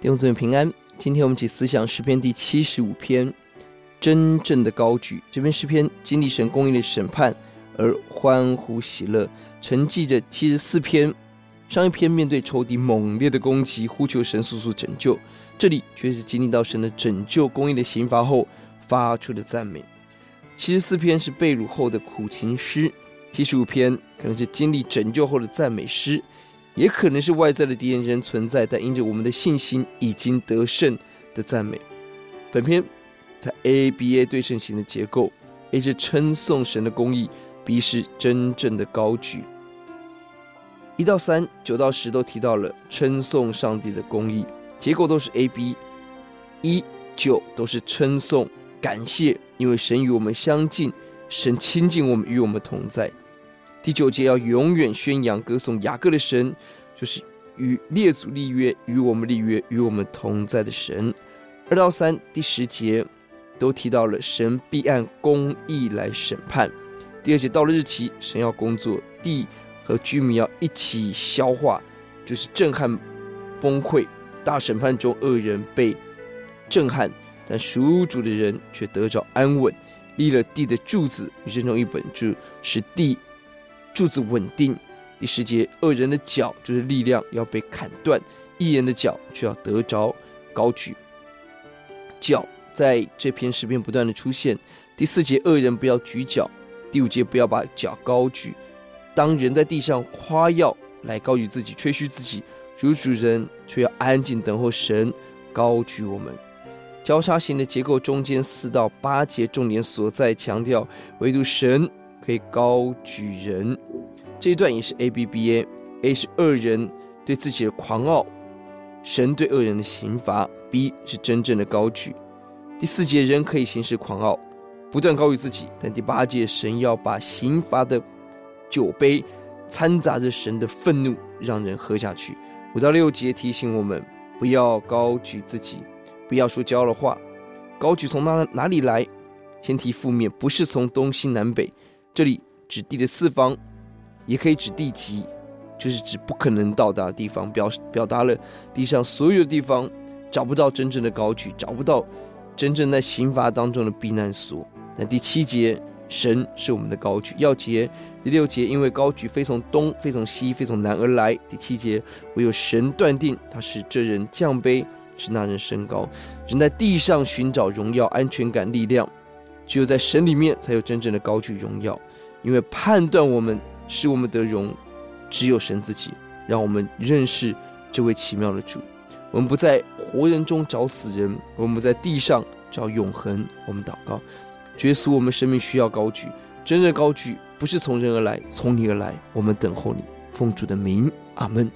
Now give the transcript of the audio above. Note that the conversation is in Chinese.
弟兄姊妹平安，今天我们一起思想诗篇第七十五篇，真正的高举。这篇诗篇经历神公义的审判而欢呼喜乐，承继着七十四篇。上一篇面对仇敌猛烈的攻击，呼求神速速拯救；这里却是经历到神的拯救、公义的刑罚后发出的赞美。七十四篇是被掳后的苦情诗，七十五篇可能是经历拯救后的赞美诗，也可能是外在的敌人仍存在，但因着我们的信心已经得胜的赞美。本篇在 A B A 对称型的结构，A 是称颂神的公义，B 是真正的高举。一到三，九到十都提到了称颂上帝的公义，结构都是 A B，一九都是称颂感谢，因为神与我们相近，神亲近我们，与我们同在。第九节要永远宣扬歌颂雅各的神，就是与列祖立约，与我们立约，与我们同在的神。二到三，第十节都提到了神必按公义来审判。第二节到了日期，神要工作地。和居民要一起消化，就是震撼、崩溃。大审判中，恶人被震撼，但属主的人却得着安稳。立了地的柱子，与这一本柱，使地柱子稳定。第十节，恶人的脚就是力量要被砍断，一人的脚却要得着高举。脚在这篇诗篇不断的出现。第四节，恶人不要举脚；第五节，不要把脚高举。当人在地上夸耀来高举自己、吹嘘自己，主主人却要安静等候神高举我们。交叉型的结构中间四到八节重点所在，强调唯独神可以高举人。这一段也是 A B B A，A 是恶人对自己的狂傲，神对恶人的刑罚；B 是真正的高举。第四节人可以行事狂傲，不断高举自己，但第八节神要把刑罚的。酒杯掺杂着神的愤怒，让人喝下去。五到六节提醒我们不要高举自己，不要说骄傲的话。高举从哪哪里来？先提负面，不是从东西南北。这里指地的四方，也可以指地极，就是指不可能到达的地方。表表达了地上所有的地方找不到真正的高举，找不到真正在刑罚当中的避难所。那第七节。神是我们的高举，要节第六节，因为高举非从东，非从西，非从南而来。第七节，唯有神断定他是这人降卑，是那人升高。人在地上寻找荣耀、安全感、力量，只有在神里面才有真正的高举荣耀。因为判断我们使我们得荣，只有神自己。让我们认识这位奇妙的主。我们不在活人中找死人，我们在地上找永恒。我们祷告。耶稣，我们生命需要高举，真正高举不是从人而来，从你而来。我们等候你，奉主的名，阿门。